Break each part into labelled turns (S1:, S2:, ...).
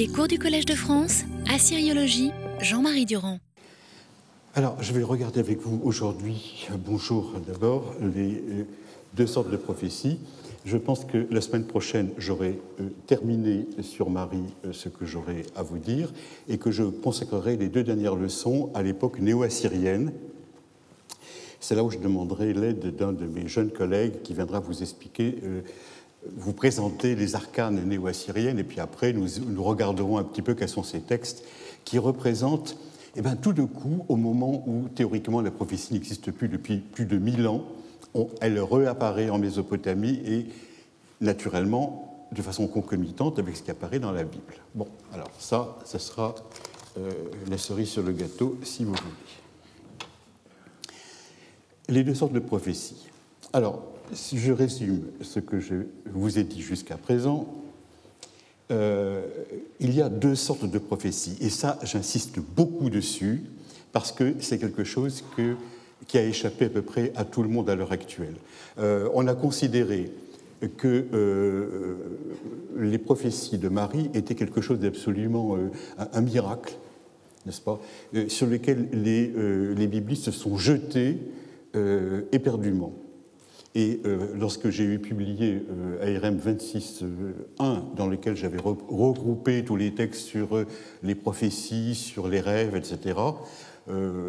S1: Les cours du Collège de France, Assyriologie, Jean-Marie Durand.
S2: Alors, je vais regarder avec vous aujourd'hui, bonjour d'abord, les euh, deux sortes de prophéties. Je pense que la semaine prochaine, j'aurai euh, terminé sur Marie euh, ce que j'aurai à vous dire et que je consacrerai les deux dernières leçons à l'époque néo-assyrienne. C'est là où je demanderai l'aide d'un de mes jeunes collègues qui viendra vous expliquer vous présenter les arcanes néo-assyriennes, et puis après, nous, regarderons un petit peu quels sont ces textes qui représentent, eh bien, tout de coup, au moment où théoriquement la prophétie n'existe plus depuis plus de mille ans, elle réapparaît en Mésopotamie et naturellement de façon concomitante avec ce qui apparaît dans la Bible. Bon, alors ça, ce sera euh, la cerise sur le gâteau, si vous voulez. Les deux sortes de prophéties. Alors, si je résume ce que je vous ai dit jusqu'à présent, euh, il y a deux sortes de prophéties. Et ça, j'insiste beaucoup dessus, parce que c'est quelque chose qui a échappé à peu près à tout le monde à l'heure actuelle. Euh, on a considéré que euh, les prophéties de Marie étaient quelque chose d'absolument un, miracle, n'est-ce pas, sur lequel les, les, biblistes se sont jetés éperdument. Et euh, lorsque j'ai eu publié euh, ARM 26.1, euh, dans lequel j'avais regroupé tous les textes sur les prophéties, sur les rêves, etc.,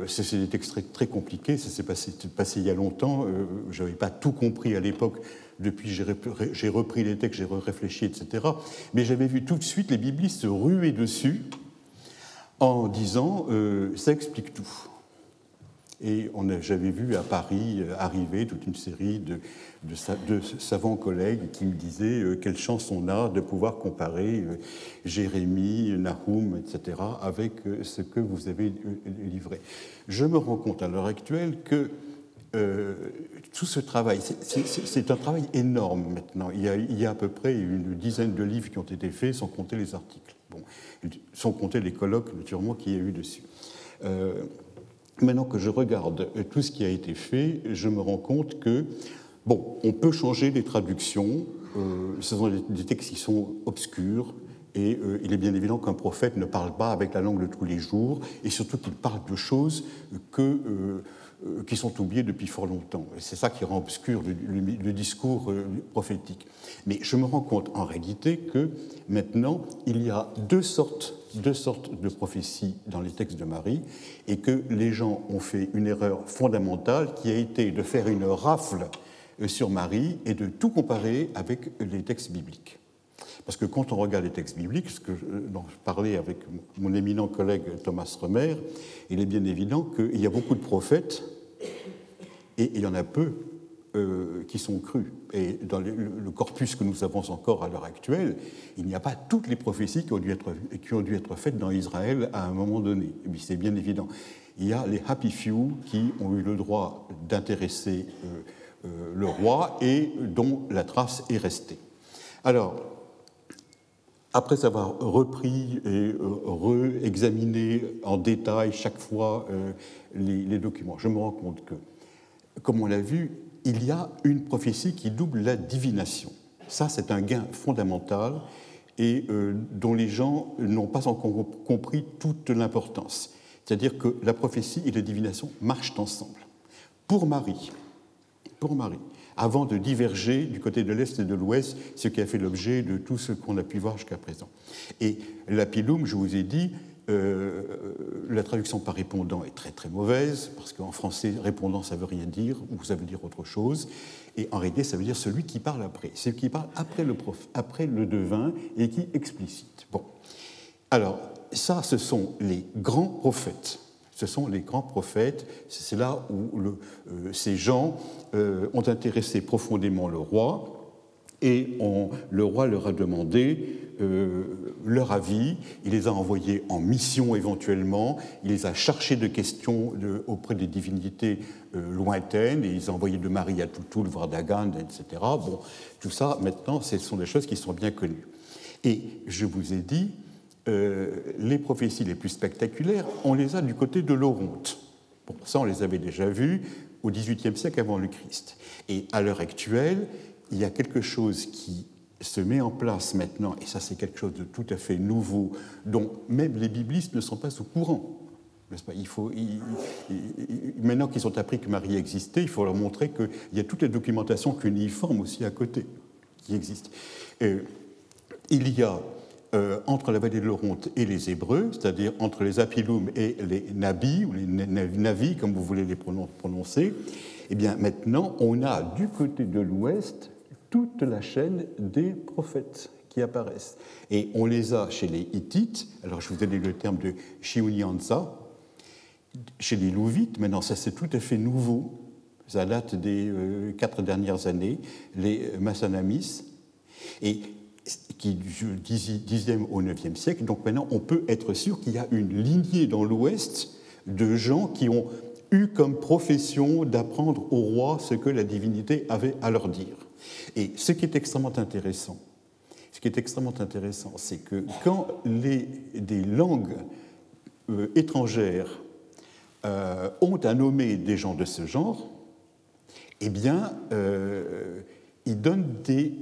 S2: c'est des textes très, compliqués, ça s'est passé, passé, il y a longtemps, je n'avais pas tout compris à l'époque, depuis j'ai repris les textes, j'ai réfléchi, etc. Mais j'avais vu tout de suite les biblistes ruer dessus en disant ça explique tout. Et j'avais vu à Paris euh, arriver toute une série de, savants collègues qui me disaient euh, quelle chance on a de pouvoir comparer euh, Jérémie, Nahum, etc., avec ce que vous avez livré. Je me rends compte à l'heure actuelle que tout ce travail, c'est un travail énorme maintenant. Il y, a, à peu près une dizaine de livres qui ont été faits, sans compter les articles, sans compter les colloques, naturellement, qu'il y a eu dessus. Maintenant que je regarde tout ce qui a été fait, je me rends compte que, bon, on peut changer les traductions, euh, ce sont des textes qui sont obscurs, et euh, il est bien évident qu'un prophète ne parle pas avec la langue de tous les jours, et surtout qu'il parle de choses euh, qui sont oubliées depuis fort longtemps. C'est ça qui rend obscur le discours prophétique. Mais je me rends compte en réalité que maintenant, il y a deux sortes deux sortes de prophéties dans les textes de Marie et que les gens ont fait une erreur fondamentale qui a été de faire une rafle euh, sur Marie et de tout comparer avec les textes bibliques. Parce que quand on regarde les textes bibliques, ce que dont je parlais avec mon éminent collègue Thomas Remer, il est bien évident qu'il y a beaucoup de prophètes et il y en a peu euh, qui sont crus. Et dans le, corpus que nous avons encore à l'heure actuelle, il n'y a pas toutes les prophéties qui ont dû être, qui ont dû être faites dans Israël à un moment donné. C'est bien évident. Il y a les happy few qui ont eu le droit d'intéresser euh, euh, le roi et dont la trace est restée. Alors, après avoir repris et re-examiné en détail chaque fois les documents, je me rends compte que, comme on l'a vu, il y a une prophétie qui double la divination. Ça, c'est un gain fondamental et euh, dont les gens n'ont pas encore compris toute l'importance. C'est-à-dire que la prophétie et la divination marchent ensemble. Pour Marie, pour Marie, avant de diverger du côté de l'Est et de l'Ouest, ce qui a fait l'objet de tout ce qu'on a pu voir jusqu'à présent. Et l'apilum, je vous ai dit, euh, la traduction par répondant est très très mauvaise, parce qu'en français, répondant, ça veut rien dire, ou ça veut dire autre chose. Et en réalité, ça veut dire celui qui parle après, celui qui parle après le, prof, devin et qui explicite. Bon. Alors, ça, ce sont les grands prophètes. Ce sont les grands prophètes. C'est là où euh, ces gens euh, ont intéressé profondément le roi. Et le roi leur a demandé euh, leur avis, il les a envoyés en mission éventuellement, il les a cherchés de questions auprès des divinités euh, lointaines, et il les a envoyés de Marie à Toutoul, voir Dagan, etc. Bon, tout ça, maintenant, ce sont des choses qui sont bien connues. Et je vous ai dit, euh, les prophéties les plus spectaculaires, on les a du côté de l'Oronte. Bon, ça, on les avait déjà vues au XVIIIe siècle avant le Christ. Et à l'heure actuelle, il y a quelque chose qui se met en place maintenant, et ça c'est quelque chose de tout à fait nouveau, dont même les biblistes ne sont pas au courant. Il faut, maintenant qu'ils ont appris que Marie existait, il faut leur montrer qu'il y a toute la documentation cuniforme aussi à côté qui existe. il y a euh, entre la vallée de l'Oronte et les Hébreux, c'est-à-dire entre les Apilum et les Nabis, ou les Navis, comme vous voulez les prononcer, eh bien maintenant, on a du côté de l'ouest toute la chaîne des prophètes qui apparaissent. Et on les a chez les Hittites, alors je vous ai donné le terme de Shiunyansa, chez les Louvites, maintenant ça c'est tout à fait nouveau, ça date des euh, quatre dernières années, les Massanamis, et qui du 10e au 9e siècle. Donc maintenant, on peut être sûr qu'il y a une lignée dans l'Ouest de gens qui ont eu comme profession d'apprendre au roi ce que la divinité avait à leur dire. Et ce qui est extrêmement intéressant, c'est que quand les, des langues euh, étrangères euh, ont à nommer des gens de ce genre, eh bien, euh, ils donnent des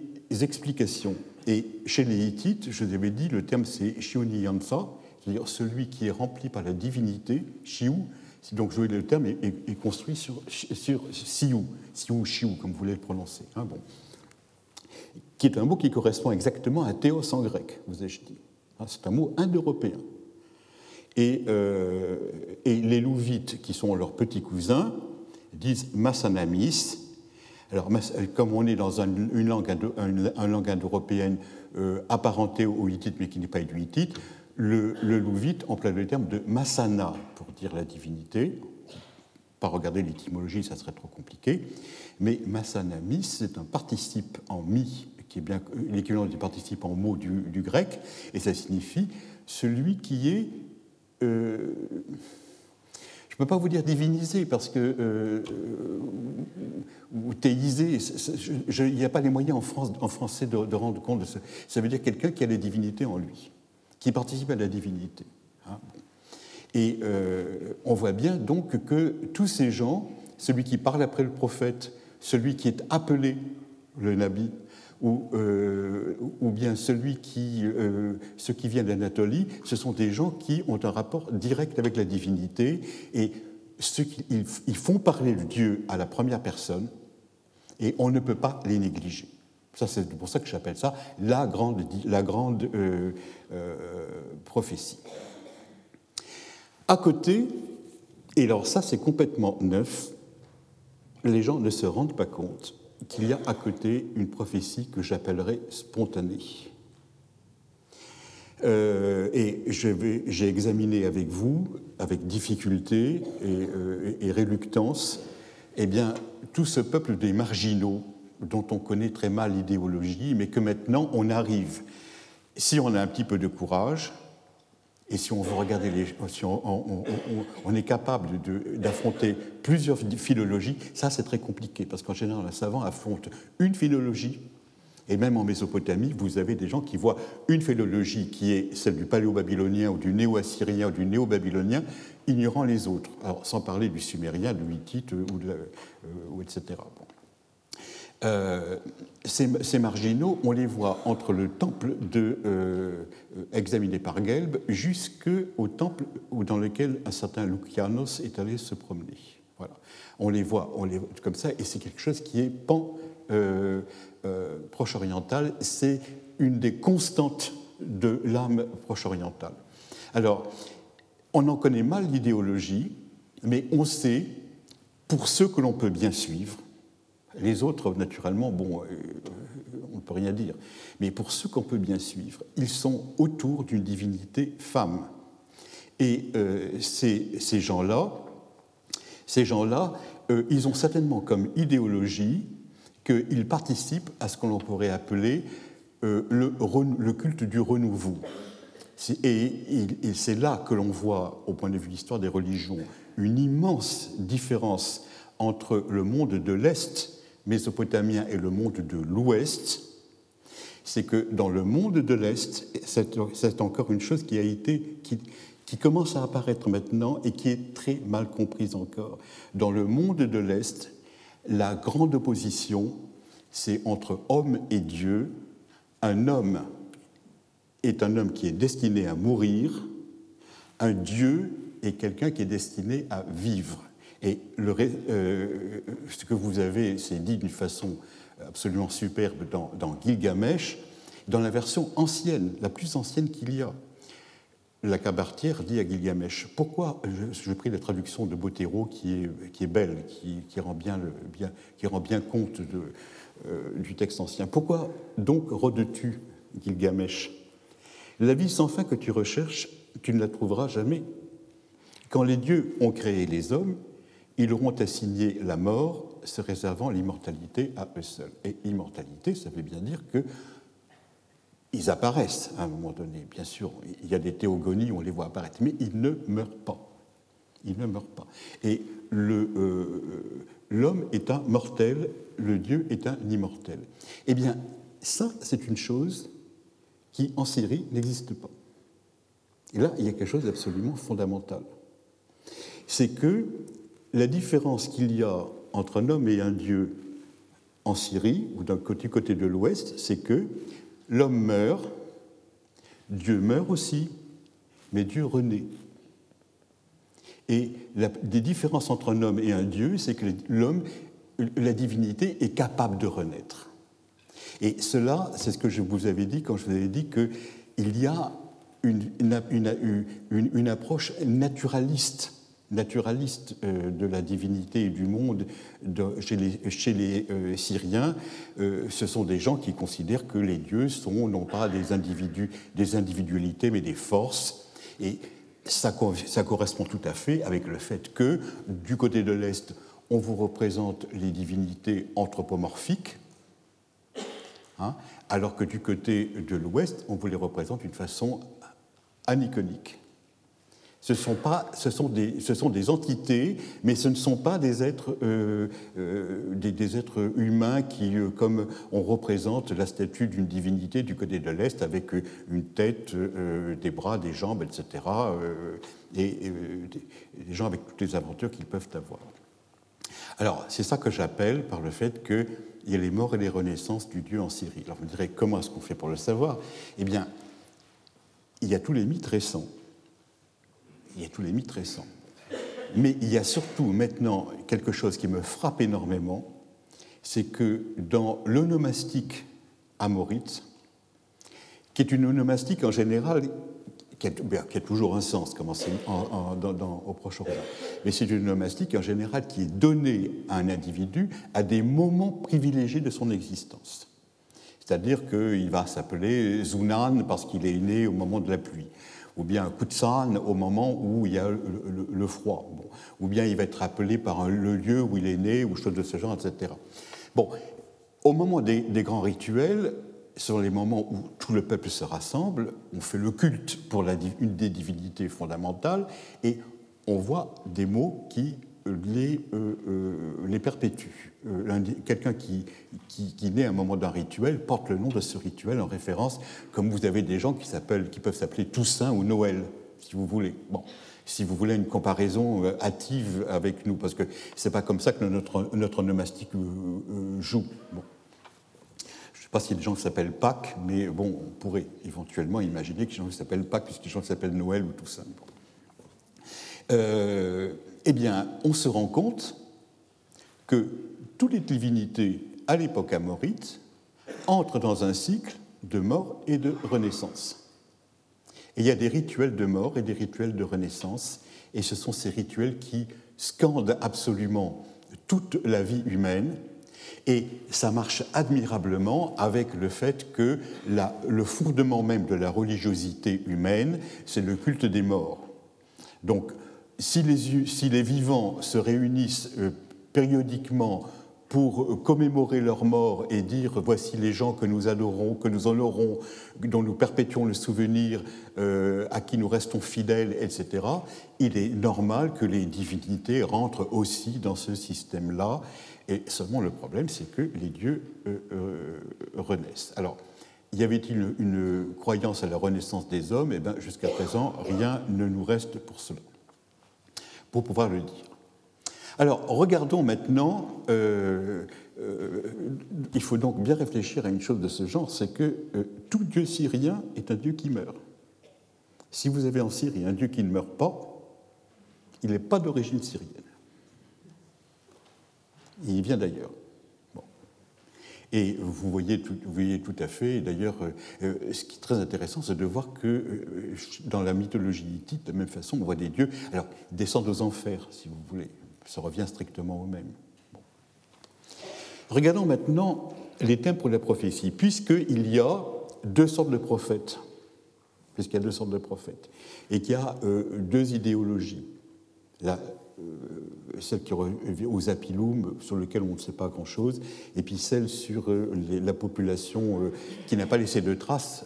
S2: explications. Et chez les Hittites, je vous avais dit, le terme c'est Shioni Yansa, c'est-à-dire celui qui est rempli par la divinité, Shiu. Donc le terme est, construit sur, sur Siu, Siu, Shiu, comme vous voulez le prononcer. Hein, bon qui est un mot qui correspond exactement à théos en grec, vous ai-je dit. Hein, c'est un mot indo-européen. Et, euh, et, les Louvites, qui sont leurs petits cousins, disent Massanamis. Alors, comme on est dans une langue, indo-européenne euh, apparentée au hittite, mais qui n'est pas du hittite, le, louvite emploie le terme de Massana pour dire la divinité. Pas regarder l'étymologie, ça serait trop compliqué. Mais Massanamis, c'est un participe en mi qui est bien l'équivalent du participe en mot du, grec, et ça signifie celui qui est. Euh, je ne peux pas vous dire divinisé parce que euh, ou théisé, il n'y a pas les moyens en, français de, rendre compte de ça. Ça veut dire quelqu'un qui a la divinité en lui, qui participe à la divinité. Hein. Et euh, on voit bien donc que tous ces gens, celui qui parle après le prophète, celui qui est appelé le Nabi, ou, euh, ou bien celui qui, euh, ceux qui viennent d'Anatolie, ce sont des gens qui ont un rapport direct avec la divinité et ceux qui, ils, font parler le Dieu à la première personne et on ne peut pas les négliger. Ça, c'est pour ça que j'appelle ça la grande, la grande euh, prophétie. À côté, et alors ça c'est complètement neuf, les gens ne se rendent pas compte qu'il y a à côté une prophétie que j'appellerais spontanée. Euh, et j'ai examiné avec vous, avec difficulté et, euh, et, réluctance, eh bien, tout ce peuple des marginaux dont on connaît très mal l'idéologie, mais que maintenant on arrive, si on a un petit peu de courage, et si on veut regarder les, si on, est capable d'affronter plusieurs philologies, ça c'est très compliqué parce qu'en général un savant affronte une philologie. Et même en Mésopotamie, vous avez des gens qui voient une philologie qui est celle du paléo-babylonien ou du néo-assyrien ou du néo-babylonien, ignorant les autres. Alors, sans parler du sumérien, du hittite ou, euh, etc. Euh, ces, marginaux, on les voit entre le temple euh, examiné par Gelb jusqu'au temple dans lequel un certain Lucianos est allé se promener. Voilà. On les voit, on les comme ça, et c'est quelque chose qui est pan euh, proche-oriental. C'est une des constantes de l'âme proche-orientale. Alors, on en connaît mal l'idéologie, mais on sait, pour ceux que l'on peut bien suivre, les autres, naturellement, bon, euh, on ne peut rien dire. Mais pour ceux qu'on peut bien suivre, ils sont autour d'une divinité femme. Et euh, ces, gens-là, ces gens-là, euh, ils ont certainement comme idéologie qu'ils participent à ce qu'on pourrait appeler le, culte du renouveau. Et c'est là que l'on voit, au point de vue de l'histoire des religions, une immense différence entre le monde de l'Est mésopotamien et le monde de l'Ouest, c'est que dans le monde de l'Est, c'est encore une chose qui a été, qui, qui commence à apparaître maintenant et qui est très mal comprise encore. Dans le monde de l'Est, la grande opposition, c'est entre homme et Dieu, un homme est un homme qui est destiné à mourir, un Dieu est quelqu'un qui est destiné à vivre. Et euh, ce que vous avez, c'est dit d'une façon absolument superbe dans, Gilgamesh, dans la version ancienne, la plus ancienne qu'il y a. La cabartière dit à Gilgamesh Pourquoi je, pris la traduction de Bottero qui est, qui est belle, qui, rend bien le, bien, qui rend bien compte euh, du texte ancien. Pourquoi donc rôdes-tu, Gilgamesh? La vie sans fin que tu recherches, tu ne la trouveras jamais. Quand les dieux ont créé les hommes, ils auront assigné la mort, se réservant l'immortalité à eux seuls. Et immortalité, ça veut bien dire que ils apparaissent à un moment donné, bien sûr. Il y a des théogonies, on les voit apparaître, mais ils ne meurent pas. Ils ne meurent pas. Et euh, l'homme est un mortel, le Dieu est un immortel. Eh bien, ça, c'est une chose qui, en Syrie, n'existe pas. Et là, il y a quelque chose d'absolument fondamental. C'est que la différence qu'il y a entre un homme et un Dieu en Syrie, ou d'un côté, de l'Ouest, c'est que l'homme meurt, Dieu meurt aussi, mais Dieu renaît. Et la, des différences entre un homme et un Dieu, c'est que l'homme, la divinité, est capable de renaître. Et cela, c'est ce que je vous avais dit quand je vous avais dit qu'il y a une, approche naturaliste naturaliste euh, de la divinité et du monde chez les, euh, Syriens, euh, ce sont des gens qui considèrent que les dieux sont non pas des individus, des individualités, mais des forces. Et ça, ça correspond tout à fait avec le fait que du côté de l'Est, on vous représente les divinités anthropomorphiques, hein, alors que du côté de l'Ouest, on vous les représente d'une façon aniconique. Ce sont, des, entités, mais ce ne sont pas des êtres, euh, euh, humains qui, euh, comme on représente la statue d'une divinité du côté de l'Est, avec une tête, des bras, des jambes, etc., et, des, gens avec toutes les aventures qu'ils peuvent avoir. Alors, c'est ça que j'appelle par le fait qu'il y a les morts et les renaissances du Dieu en Syrie. Alors, vous me direz, comment est-ce qu'on fait pour le savoir? Eh bien, il y a tous les mythes récents il y a tous les mythes récents. Mais il y a surtout maintenant quelque chose qui me frappe énormément, c'est que dans l'onomastique amorite, qui est une onomastique en général qui a, toujours un sens comme au Proche-Orient, mais c'est une onomastique en général qui est donnée à un individu à des moments privilégiés de son existence. C'est-à-dire qu'il va s'appeler Zunan parce qu'il est né au moment de la pluie ou bien Kutsan au moment où il y a le, froid, ou bien il va être appelé par le lieu où il est né, ou chose de ce genre, etc. Bon, au moment des, grands rituels, sur les moments où tout le peuple se rassemble, on fait le culte pour une des divinités fondamentales, et on voit des mots qui les, euh, euh, les perpétuent. Euh, quelqu'un qui, qui, naît à un moment d'un rituel porte le nom de ce rituel en référence, comme vous avez des gens qui, qui peuvent s'appeler Toussaint ou Noël, si vous voulez. Bon, si vous voulez une comparaison hâtive avec nous, parce que c'est pas comme ça que notre, notre nomastique joue. Bon. Je ne sais pas a des gens s'appellent Pâques, mais bon, on pourrait éventuellement imaginer a des gens s'appellent Pâques, a des gens s'appellent Noël ou Toussaint. Euh, eh bien, on se rend compte que toutes les divinités à l'époque amorite entrent dans un cycle de mort et de renaissance. Et il y a des rituels de mort et des rituels de renaissance, et ce sont ces rituels qui scandent absolument toute la vie humaine, et ça marche admirablement avec le fait que le fondement même de la religiosité humaine, c'est le culte des morts. Donc, si les, vivants se réunissent euh, périodiquement pour euh, commémorer leur mort et dire voici les gens que nous adorons, que nous honorons, dont nous perpétuons le souvenir, euh, à qui nous restons fidèles, etc., il est normal que les divinités rentrent aussi dans ce système-là. Et seulement le problème, c'est que les dieux renaissent. Alors, y avait-il une, croyance à la renaissance des hommes? Eh bien, jusqu'à présent, rien ne nous reste pour cela pour pouvoir le dire. Alors, regardons maintenant euh, il faut donc bien réfléchir à une chose de ce genre, c'est que tout Dieu syrien est un Dieu qui meurt. Si vous avez en Syrie un Dieu qui ne meurt pas, il n'est pas d'origine syrienne. Il vient d'ailleurs. Et vous voyez, tout, à fait, d'ailleurs, euh, euh, ce qui est très intéressant, c'est de voir que euh, dans la mythologie hittite, de la même façon, on voit des dieux, alors, descendent aux enfers, si vous voulez, ça revient strictement au même. Regardons maintenant les thèmes pour la prophétie, puisqu'il y a deux sortes de prophètes, puisqu'il y a deux sortes de prophètes, et qu'il y a deux idéologies. Celle qui revient aux apilums, sur lequel on ne sait pas grand-chose, et puis celle sur euh, la population euh, qui n'a pas laissé de traces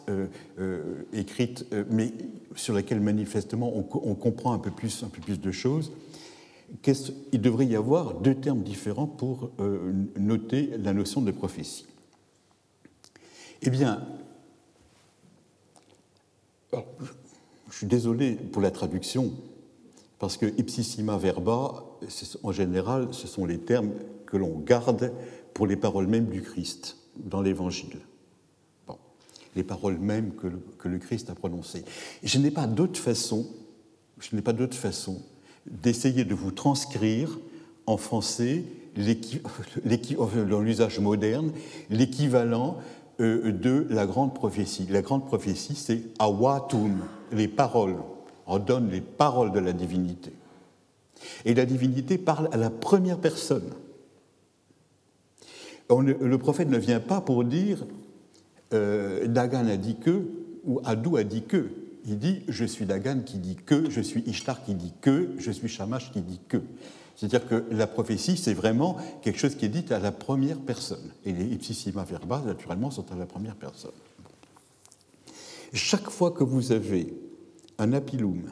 S2: écrites, mais sur laquelle manifestement on, comprend un peu plus, un peu plus de choses. Il devrait y avoir deux termes différents pour noter la notion de prophétie. Eh bien, je suis désolé pour la traduction, parce que ipsissima verba, en général, ce sont les termes que l'on garde pour les paroles mêmes du Christ dans l'Évangile. les paroles mêmes que le, Christ a prononcées. je n'ai pas d'autre façon, je n'ai pas d'autre façon d'essayer de vous transcrire en français, dans l'usage moderne, l'équivalent euh, de la grande prophétie. La grande prophétie, c'est awatum, les paroles on donne les paroles de la divinité. Et la divinité parle à la première personne. le prophète ne vient pas pour dire euh, Dagan a dit que ou Adou a dit que. Il dit je suis Dagan qui dit que, je suis Ishtar qui dit que, je suis Shamash qui dit que. C'est-à-dire que la prophétie, c'est vraiment quelque chose qui est dit à la première personne. Et les ipsissima verba, naturellement, sont à la première personne. Chaque fois que vous avez un apilum,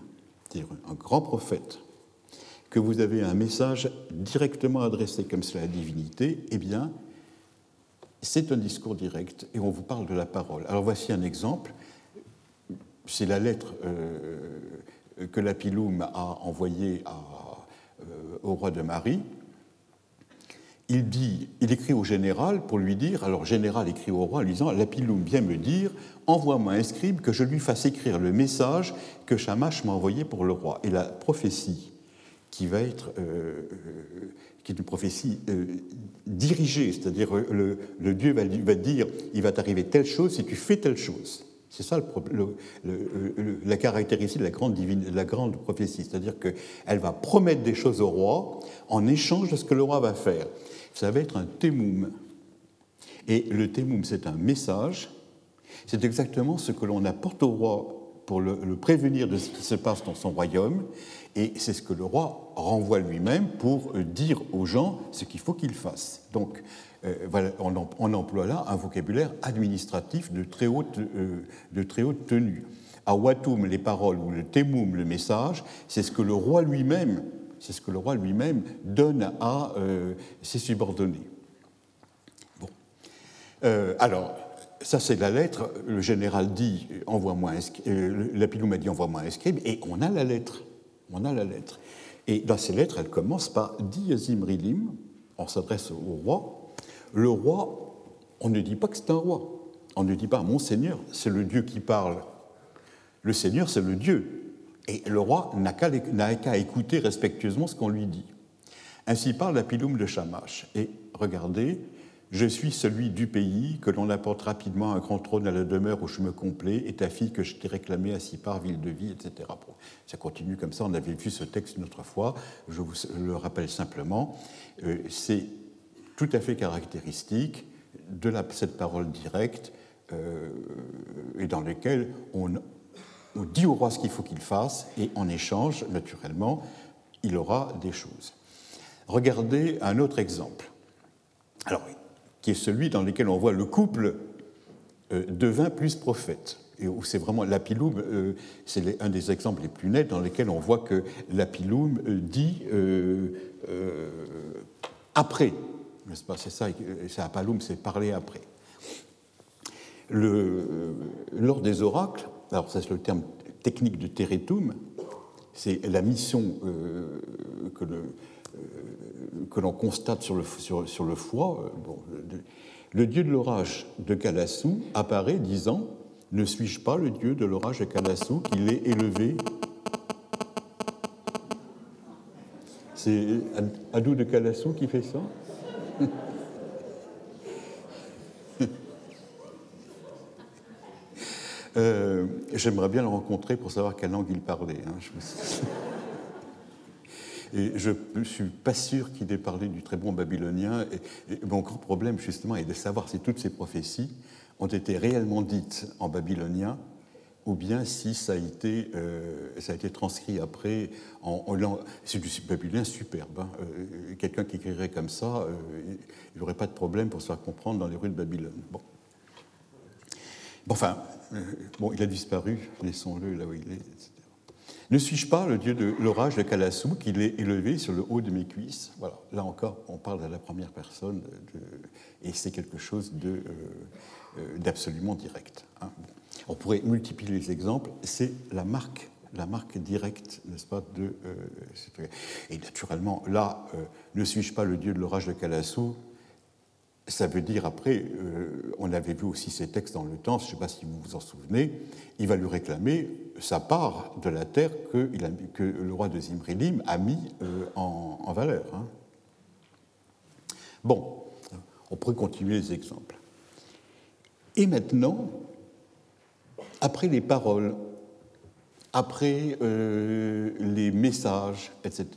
S2: c'est-à-dire un grand prophète, que vous avez un message directement adressé comme cela à la divinité, eh bien, c'est un discours direct et on vous parle de la parole. Alors voici un exemple. C'est la lettre euh, que l'apilum a envoyée euh, au roi de Marie il dit, écrit au général pour lui dire, alors général écrit au roi en lui disant, Lapilum vient me dire, envoie-moi un scribe que je lui fasse écrire le message que Shamash m'a envoyé pour le roi. Et la prophétie qui va être, euh, qui est une prophétie euh, dirigée, c'est-à-dire le, Dieu va, dire, il va t'arriver telle chose si tu fais telle chose. C'est ça la caractéristique de la grande, divine, la grande prophétie, c'est-à-dire qu'elle va promettre des choses au roi en échange de ce que le roi va faire ça va être un témoum. Et le témoum, c'est un message, c'est exactement ce que l'on apporte au roi pour le, prévenir de ce qui se passe dans son royaume, et c'est ce que le roi renvoie lui-même pour dire aux gens ce qu'il faut qu'ils fassent. Donc, euh, on, emploie là un vocabulaire administratif de très haute, euh, de très haute tenue. À Watum, les paroles, ou le Témoum, le message, c'est ce que le roi lui-même c'est ce que le roi lui-même donne à euh, ses subordonnés. Bon. Euh, alors, ça c'est la lettre, le général dit envoie-moi euh, m'a dit envoie-moi un scribe, et on a la lettre. On a la lettre. Et dans ces lettres, elle commence par Diazim Rilim, on s'adresse au roi. Le roi, on ne dit pas que c'est un roi. On ne dit pas mon Seigneur, c'est le Dieu qui parle. Le Seigneur, c'est le Dieu. Et le roi n'a qu'à écouter respectueusement ce qu'on lui dit. Ainsi parle la piloum de Shamash. Et regardez, je suis celui du pays que l'on apporte rapidement un grand trône à la demeure où je me complais, et ta fille que je t'ai réclamée à Sipar, ville de vie, etc. ça continue comme ça, on avait vu ce texte une autre fois, je vous le rappelle simplement. Euh, c'est tout à fait caractéristique de cette parole directe euh, et dans laquelle on, on dit au roi ce qu'il faut qu'il fasse, et en échange, naturellement, il aura des choses. Regardez un autre exemple, qui est celui dans lequel on voit le couple euh, devin plus prophète, et où c'est vraiment l'apiloum, euh, c'est un des exemples les plus nets dans lesquels on voit que l'apiloum euh, dit après, n'est-ce pas? C'est ça, c'est apaloum, c'est parler après. Lors des oracles, alors ça c'est le terme technique de Teretum, c'est la mission euh, que, le, que l'on constate sur le, sur, le foie. le dieu de l'orage de Calassou apparaît disant Ne suis-je pas le dieu de l'orage de Calassou? Qu'il est élevé C'est Adou de Calassou qui fait ça? Euh, J'aimerais bien le rencontrer pour savoir quelle langue il parlait. Hein, et je ne suis pas sûr qu'il ait parlé du très bon babylonien. Mon grand problème, justement, est de savoir si toutes ces prophéties ont été réellement dites en babylonien ou bien si ça a été, euh, ça a été transcrit après en, en C'est du babylonien superbe. Hein. Euh, quelqu'un qui écrirait comme ça, il n'aurait pas de problème pour se faire comprendre dans les rues de Babylone. Enfin, bon, il a disparu, laissons-le là où il est, etc. Ne suis-je pas le dieu de l'orage de Kalassou, qu'il est élevé sur le haut de mes cuisses? Voilà, là encore, on parle à la première personne, et c'est quelque chose d'absolument direct. Hein. On pourrait multiplier les exemples, c'est la marque, la marque directe, n'est-ce pas. Euh, et naturellement, là, euh, ne suis-je pas le dieu de l'orage de Calassou ça veut dire après, euh, on avait vu aussi ces textes dans le temps, je ne sais pas si vous vous en souvenez, il va lui réclamer sa part de la terre que, le roi de Zimrilim a mis en, valeur. Hein. Bon, on pourrait continuer les exemples. Et maintenant, après les paroles, après euh, les messages, etc.,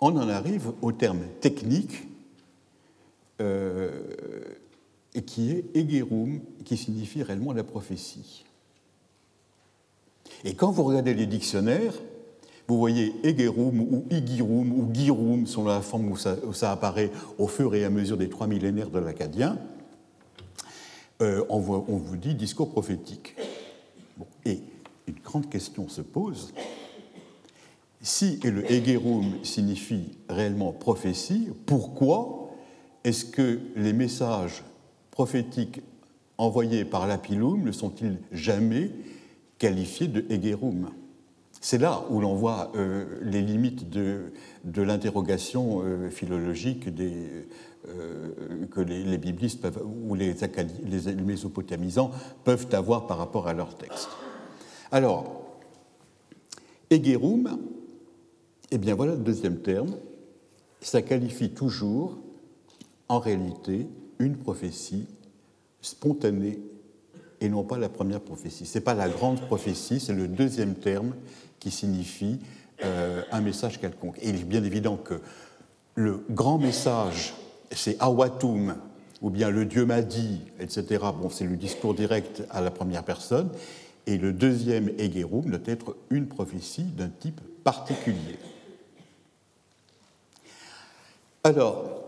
S2: on en arrive au terme technique euh, qui est Egerum, qui signifie réellement la prophétie. Et quand vous regardez les dictionnaires, vous voyez Egerum ou Igirum ou Girum, selon la forme où ça, apparaît au fur et à mesure des trois millénaires de l'acadien, euh, on, vous dit discours prophétique. Et une grande question se pose. Si le Egerum signifie réellement prophétie, pourquoi est-ce que les messages prophétiques envoyés par l'Apilum ne sont-ils jamais qualifiés de Egerum C'est là où l'on voit euh, les limites de, l'interrogation euh, philologique euh, que les, biblistes ou les, les, mésopotamisants peuvent avoir par rapport à leur texte. Alors, Egerum, eh bien voilà le deuxième terme, ça qualifie toujours, en réalité, une prophétie spontanée et non pas la première prophétie. Ce n'est pas la grande prophétie, c'est le deuxième terme qui signifie euh, un message quelconque. Et il est bien évident que le grand message c'est Awatum, ou bien le Dieu m'a dit, etc. Bon, c'est le discours direct à la première personne. Et le deuxième Egerum doit être une prophétie d'un type particulier. Alors,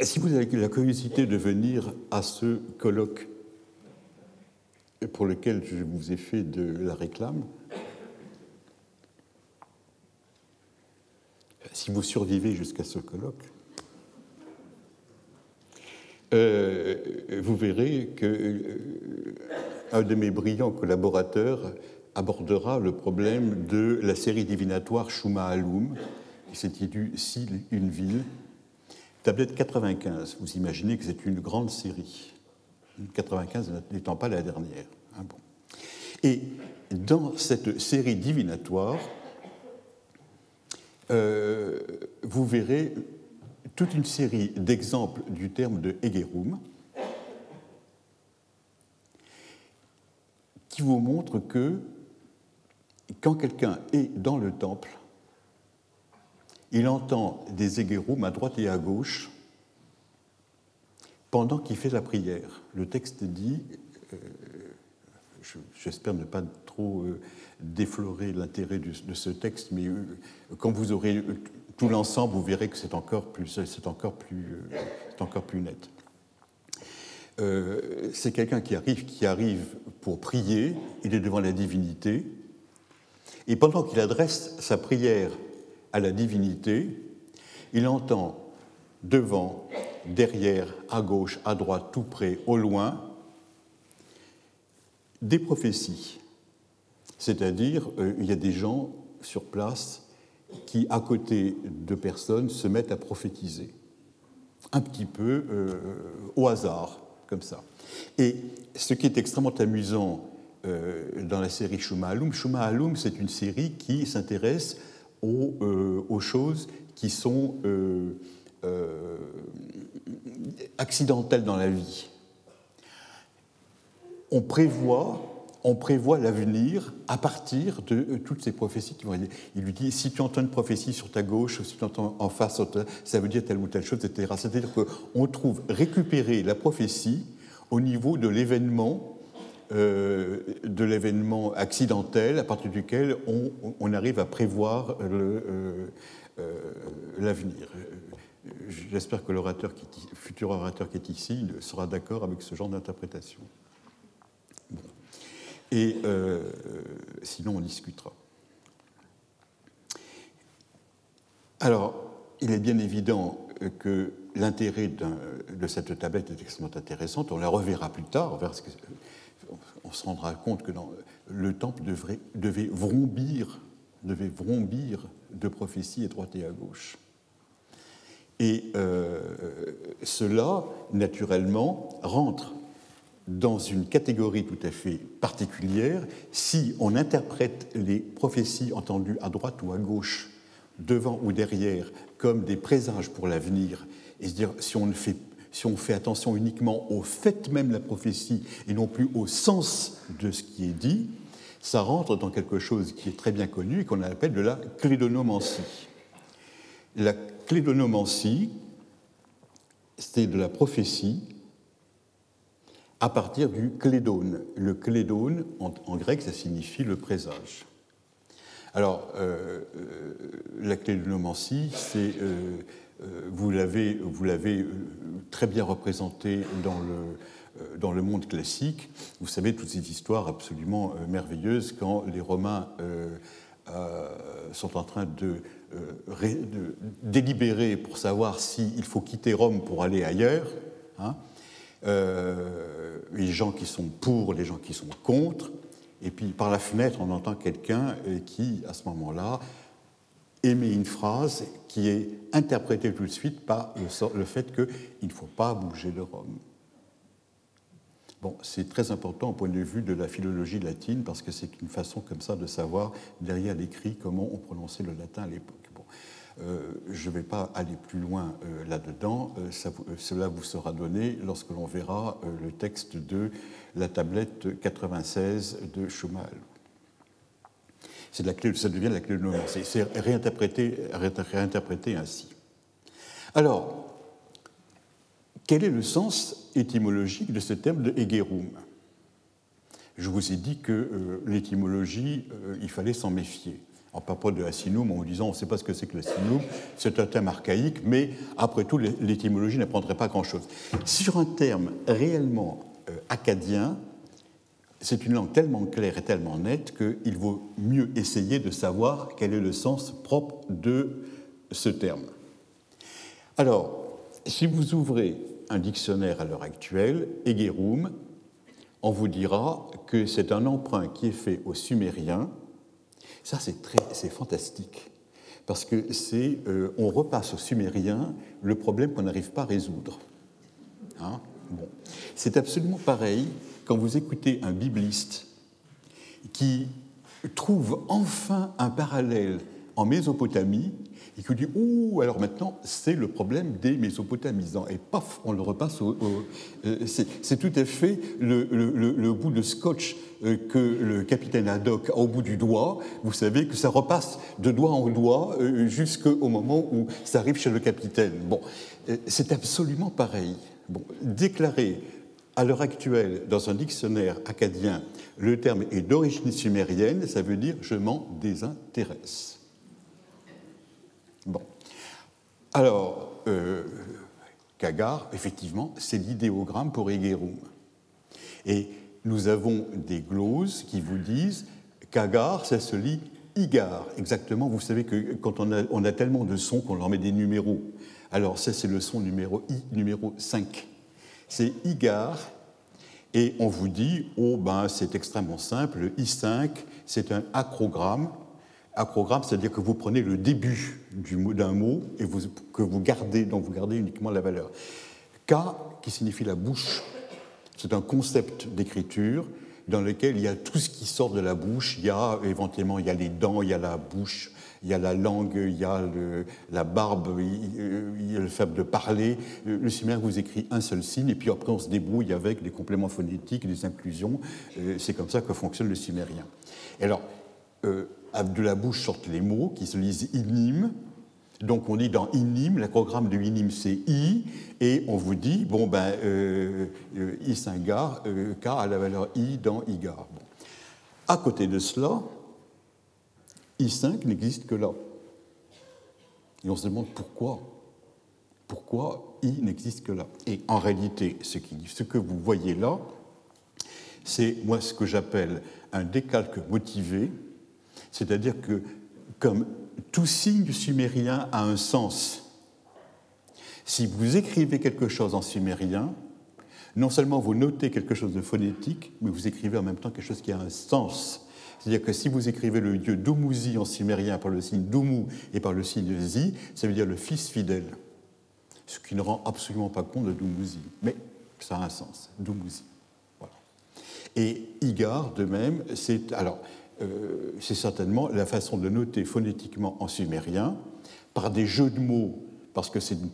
S2: si vous avez la curiosité de venir à ce colloque pour lequel je vous ai fait de la réclame, si vous survivez jusqu'à ce colloque, euh, vous verrez que euh, un de mes brillants collaborateurs abordera le problème de la série divinatoire Shuma Alum, qui s'intitule Si une ville. Tablette 95, vous imaginez que c'est une grande série. 95 n'étant pas la dernière. Hein. Et dans cette série divinatoire, euh, vous verrez toute une série d'exemples du terme de Egerum qui vous montrent que quand quelqu'un est dans le temple, il entend des Egerum à droite et à gauche pendant qu'il fait la prière. Le texte dit, euh, j'espère ne pas trop euh, déflorer l'intérêt de ce texte, mais euh, quand vous aurez tout l'ensemble, vous verrez que c'est encore plus, c'est encore plus, c'est encore plus net. C'est quelqu'un qui arrive, qui arrive pour prier, il est devant la divinité, et pendant qu'il adresse sa prière à la divinité, il entend devant, derrière, à gauche, à droite, tout près, au loin, des prophéties c'est-à-dire, euh, il y a des gens sur place qui, à côté de personnes, se mettent à prophétiser. Un petit peu euh, au hasard, comme ça. Et ce qui est extrêmement amusant euh, dans la série Shuma Alum, Shuma Alum, c'est une série qui s'intéresse aux, euh, aux, choses qui sont accidentelles dans la vie. On prévoit l'avenir à partir de euh, toutes ces prophéties qui vont. Il lui dit si tu entends une prophétie sur ta gauche, si tu entends en face, ça veut dire telle ou telle chose, etc. C'est-à-dire qu'on trouve récupérer la prophétie au niveau de l'événement, euh, de l'événement accidentel à partir duquel on, arrive à prévoir euh, l'avenir. J'espère que l'orateur, futur orateur qui est ici, sera d'accord avec ce genre d'interprétation. Et euh, sinon, on discutera. Alors, il est bien évident que l'intérêt de cette tablette est extrêmement intéressant. On la reverra plus tard. Se rendra compte que le temple devait, vrombir, devait vrombir de prophéties à droite et à gauche. Et euh, cela, naturellement, rentre dans une catégorie tout à fait particulière si on interprète les prophéties entendues à droite ou à gauche, devant ou derrière, comme des présages pour l'avenir, et se dire si on, fait, si on fait attention uniquement au fait même de la prophétie et non plus au sens de ce qui est dit, ça rentre dans quelque chose qui est très bien connu et qu'on appelle de la clédonomancie. La clédonomancie, c'est de la prophétie à partir du clédone. Le clédone, en, grec, ça signifie le présage. Alors, euh, euh, la clédonomancie, c'est, euh, vous l'avez, vous l'avez très bien représenté dans le, dans le monde classique. Vous savez, toutes ces histoires absolument merveilleuses quand les Romains sont en train de, délibérer pour savoir s'il faut quitter Rome pour aller ailleurs. Hein, euh, les gens qui sont pour, les gens qui sont contre. Et puis par la fenêtre, on entend quelqu'un euh, qui, à ce moment-là, émet une phrase qui est interprétée tout de suite par le, fait qu'il ne faut pas bouger de Rome. Bon, c'est très important au point de vue de la philologie latine parce que c'est une façon comme ça de savoir derrière l'écrit comment on prononçait le latin à l'époque. Euh, je ne vais pas aller plus loin euh, là-dedans, euh, cela vous sera donné lorsque l'on verra le texte de la tablette 96 de Schumann. C'est la clé, ça devient la clé de nom. C'est réinterprété, réinterprété ainsi. Alors, quel est le sens étymologique de ce terme de Egerum? Je vous ai dit que l'étymologie, il fallait s'en méfier en parlant de Asinum en disant on ne sait pas ce que c'est que l'Asinum, c'est un terme archaïque, mais après tout, l'étymologie n'apprendrait pas grand-chose. Sur un terme réellement euh, acadien, c'est une langue tellement claire et tellement nette qu'il vaut mieux essayer de savoir quel est le sens propre de ce terme. Alors, si vous ouvrez un dictionnaire à l'heure actuelle, Egerum, on vous dira que c'est un emprunt qui est fait aux Sumériens ça, c'est très, c'est fantastique, parce que c'est, euh, on repasse aux Sumériens le problème qu'on n'arrive pas à résoudre. Hein? Bon. C'est absolument pareil quand vous écoutez un bibliste qui trouve enfin un parallèle en Mésopotamie et qui dit Ouh, alors maintenant, c'est le problème des Mésopotamisants. Et paf, on le repasse au. Euh, c'est tout à fait le, bout de scotch euh, que le capitaine Haddock a au bout du doigt. Vous savez que ça repasse de doigt en doigt euh, jusqu'au moment où ça arrive chez le capitaine. Bon, c'est absolument pareil. Bon, déclarer à l'heure actuelle, dans un dictionnaire acadien, le terme est d'origine sumérienne, ça veut dire je m'en désintéresse. Bon. Alors, euh, Kagar, effectivement, c'est l'idéogramme pour Egerum. Et nous avons des gloses qui vous disent Kagar, ça se lit Igar. Exactement, vous savez que quand on a, on a tellement de sons qu'on leur met des numéros. Alors, ça, c'est le son numéro I, numéro 5. C'est Igar. Et on vous dit, oh ben c'est extrêmement simple, le I5, c'est un acrogramme Acrogramme, c'est-à-dire que vous prenez le début d'un mot et que vous gardez, donc vous gardez uniquement la valeur. K, qui signifie la bouche, c'est un concept d'écriture dans lequel il y a tout ce qui sort de la bouche. Il y a éventuellement il y a les dents, il y a la bouche, il y a la langue, il y a la barbe, il y a le fait de parler. Le sumérien vous écrit un seul signe et puis après on se débrouille avec des compléments phonétiques, des inclusions. Euh, c'est comme ça que fonctionne le sumérien. Et alors, euh, de la bouche sortent les mots qui se lisent inim. Donc on dit dans inim, l'acrogramme de inim c'est i, et on vous dit, bon ben, euh, euh i singar, euh, k a la valeur i dans igar. Bon. À côté de cela, i5 n'existe que là. Et on se demande pourquoi. Pourquoi i n'existe que là Et en réalité, ce, que vous voyez là, c'est moi ce que j'appelle un décalque motivé, c'est-à-dire que comme tout signe sumérien a un sens, si vous écrivez quelque chose en sumérien, non seulement vous notez quelque chose de phonétique, mais vous écrivez en même temps quelque chose qui a un sens. C'est-à-dire que si vous écrivez le dieu Dumuzi en sumérien par le signe Dumu et par le signe Zi, ça veut dire le fils fidèle. Ce qui ne rend absolument pas compte de Dumuzi. Mais ça a un sens, Dumuzi. Voilà. Et Igar, de même, c'est. Alors, euh, c'est certainement la façon de noter phonétiquement en sumérien, par des jeux de mots, parce que c'est une,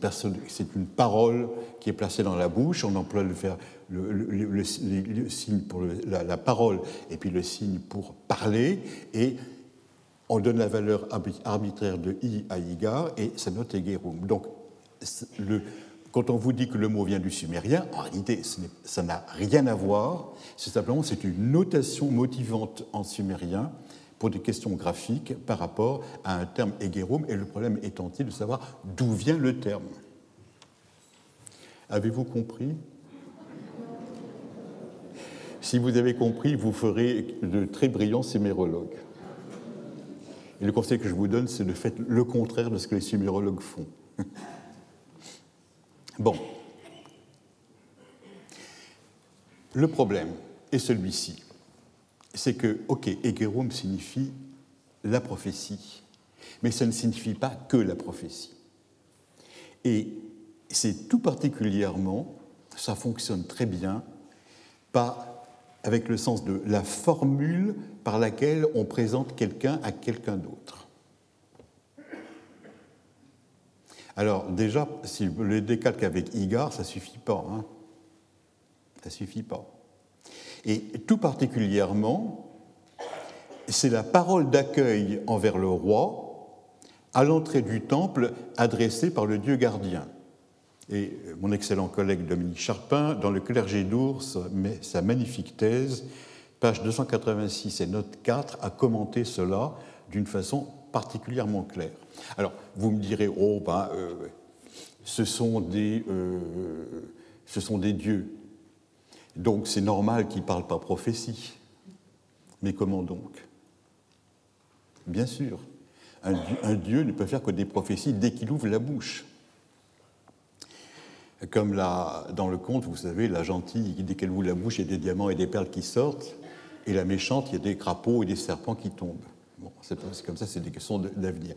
S2: une, parole qui est placée dans la bouche, on emploie le, signe pour la, parole et puis le signe pour parler, et on donne la valeur arbitraire de i à igar, et ça note egerum. Donc, quand on vous dit que le mot vient du sumérien, en réalité, ça n'a rien à voir. C'est simplement c'est une notation motivante en sumérien pour des questions graphiques par rapport à un terme éguérum, et le problème étant-il de savoir d'où vient le terme. Avez-vous compris? Si vous avez compris, vous ferez de très brillants sumérologues. Et le conseil que je vous donne, c'est de faire le contraire de ce que les sumérologues font. Bon. Le problème est celui-ci. C'est que, ok, Egerum signifie la prophétie, mais ça ne signifie pas que la prophétie. Et c'est tout particulièrement, ça fonctionne très bien, pas avec le sens de la formule par laquelle on présente quelqu'un à quelqu'un d'autre. Alors déjà, si le décalque avec Igar, ça suffit pas. Hein. Ça suffit pas. Et tout particulièrement, c'est la parole d'accueil envers le roi à l'entrée du temple adressée par le dieu gardien. Et mon excellent collègue Dominique Charpin, dans le clergé d'Ours, sa magnifique thèse, page 286 et note 4, a commenté cela d'une façon particulièrement claire. Alors, vous me direz, oh, ben, euh, ce, sont des, euh, ce sont des dieux. Donc c'est normal qu'ils ne parlent pas prophétie. Mais comment donc? Bien sûr, un dieu, ne peut faire que des prophéties dès qu'il ouvre la bouche. Comme dans le conte, vous savez, la gentille, dès qu'elle ouvre la bouche, il y a des diamants et des perles qui sortent, et la méchante, il y a des crapauds et des serpents qui tombent. Bon, c'est comme ça, c'est des questions d'avenir.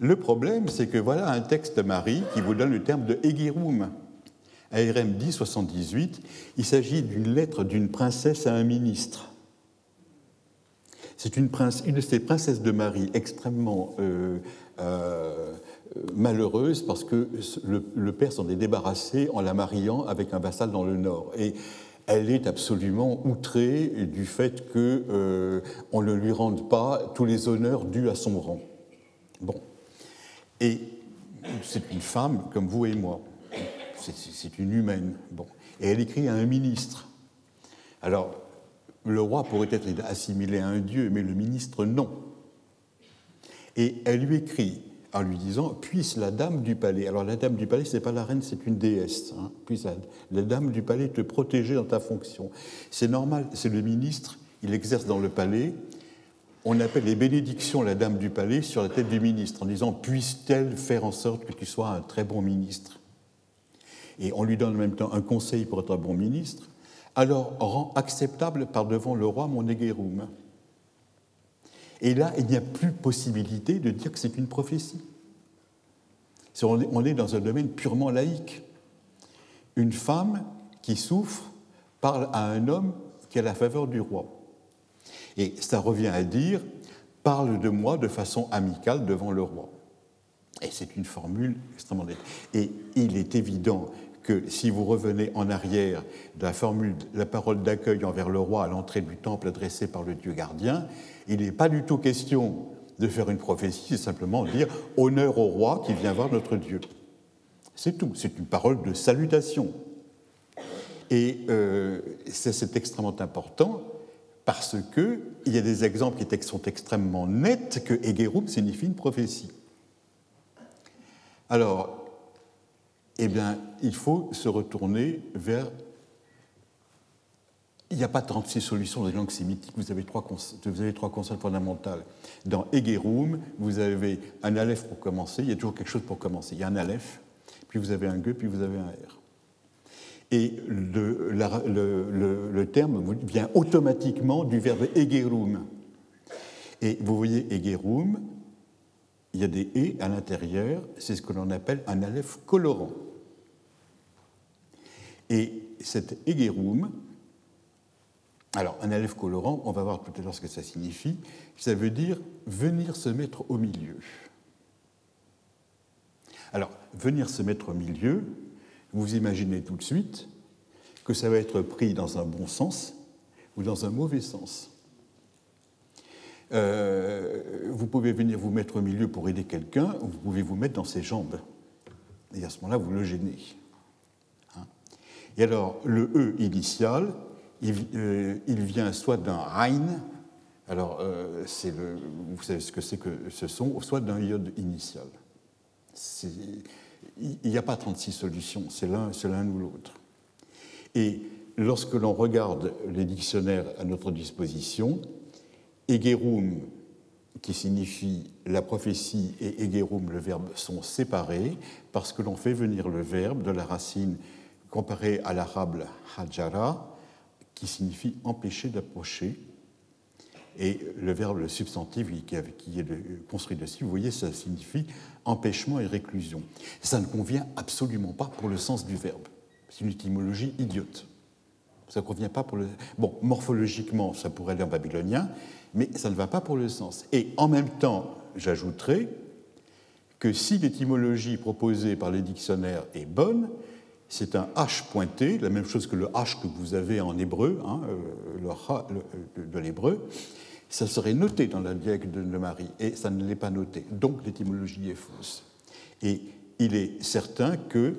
S2: Le problème, c'est que voilà un texte de Marie qui vous donne le terme de Egirum. ARM 10, 78, il s'agit d'une lettre d'une princesse à un ministre. C'est une, une, de ces princesses de Marie extrêmement euh, euh, malheureuse parce que le, père s'en est débarrassé en la mariant avec un vassal dans le nord. Et elle est absolument outrée du fait qu'on euh, ne lui rende pas tous les honneurs dus à son rang. Bon. Et c'est une femme comme vous et moi. C'est une humaine. Bon. Et elle écrit à un ministre. Alors, le roi pourrait être assimilé à un dieu, mais le ministre, non. Et elle lui écrit en lui disant Puisse la dame du palais. Alors, la dame du palais, ce n'est pas la reine, c'est une déesse. Hein, puisse la, la, dame du palais te protéger dans ta fonction. C'est normal, c'est le ministre, il exerce dans le palais, on appelle les bénédictions la dame du palais sur la tête du ministre en disant puisse-t-elle faire en sorte que tu sois un très bon ministre? Et on lui donne en même temps un conseil pour être un bon ministre. Alors rend acceptable par devant le roi mon éguérum. Et là, il n'y a plus possibilité de dire que c'est une prophétie. On est dans un domaine purement laïque. Une femme qui souffre parle à un homme qui a la faveur du roi. Et ça revient à dire parle de moi de façon amicale devant le roi. Et c'est une formule extrêmement nette. Et il est évident que si vous revenez en arrière de la formule, la parole d'accueil envers le roi à l'entrée du temple adressée par le Dieu gardien, il n'est pas du tout question de faire une prophétie, c'est simplement dire honneur au roi qui vient voir notre Dieu. C'est tout, c'est une parole de salutation. Et euh, c'est extrêmement important parce qu'il y a des exemples qui sont extrêmement nets que Egerum signifie une prophétie. Alors, eh bien, il faut se retourner vers. Il n'y a pas 36 solutions dans les langues sémitiques, vous avez trois, vous avez trois consonnes fondamentales. Dans Egerum, vous avez un aleph pour commencer, il y a toujours quelque chose pour commencer. Il y a un aleph, puis vous avez un ge, puis vous avez un r. Et le, le, terme vient automatiquement du verbe egerum. Et vous voyez egerum, il y a des et à l'intérieur, c'est ce que l'on appelle un aleph colorant. Et cet egerum, alors un aleph colorant, on va voir tout à l'heure ce que ça signifie, ça veut dire venir se mettre au milieu. Alors, venir se mettre au milieu, vous imaginez tout de suite que ça va être pris dans un bon sens ou dans un mauvais sens. Euh, vous pouvez venir vous mettre au milieu pour aider quelqu'un, ou vous pouvez vous mettre dans ses jambes. Et à ce moment-là, vous le gênez. Hein. Et alors, le E initial, il, euh, vient soit d'un Rein, alors euh, vous savez ce que c'est que ce son, soit d'un iode initial. Il n'y a pas 36 solutions, c'est l'un ou l'autre. Et lorsque l'on regarde les dictionnaires à notre disposition, Egerum, qui signifie la prophétie, et Egerum, le verbe, sont séparés parce que l'on fait venir le verbe de la racine comparée à l'arabe hajara, qui signifie empêcher d'approcher. Et le verbe, substantif qui est construit dessus, vous voyez, ça signifie empêchement et réclusion. Ça ne convient absolument pas pour le sens du verbe. C'est une étymologie idiote. Ça ne convient pas pour le. Bon, morphologiquement, ça pourrait aller en babylonien, mais ça ne va pas pour le sens. Et en même temps, j'ajouterai que si l'étymologie proposée par les dictionnaires est bonne, c'est un H pointé, la même chose que le H que vous avez en hébreu, hein, euh, le H de l'hébreu, ça serait noté dans la dialecte de Marie, et ça ne l'est pas noté. Donc l'étymologie est fausse. Et il est certain que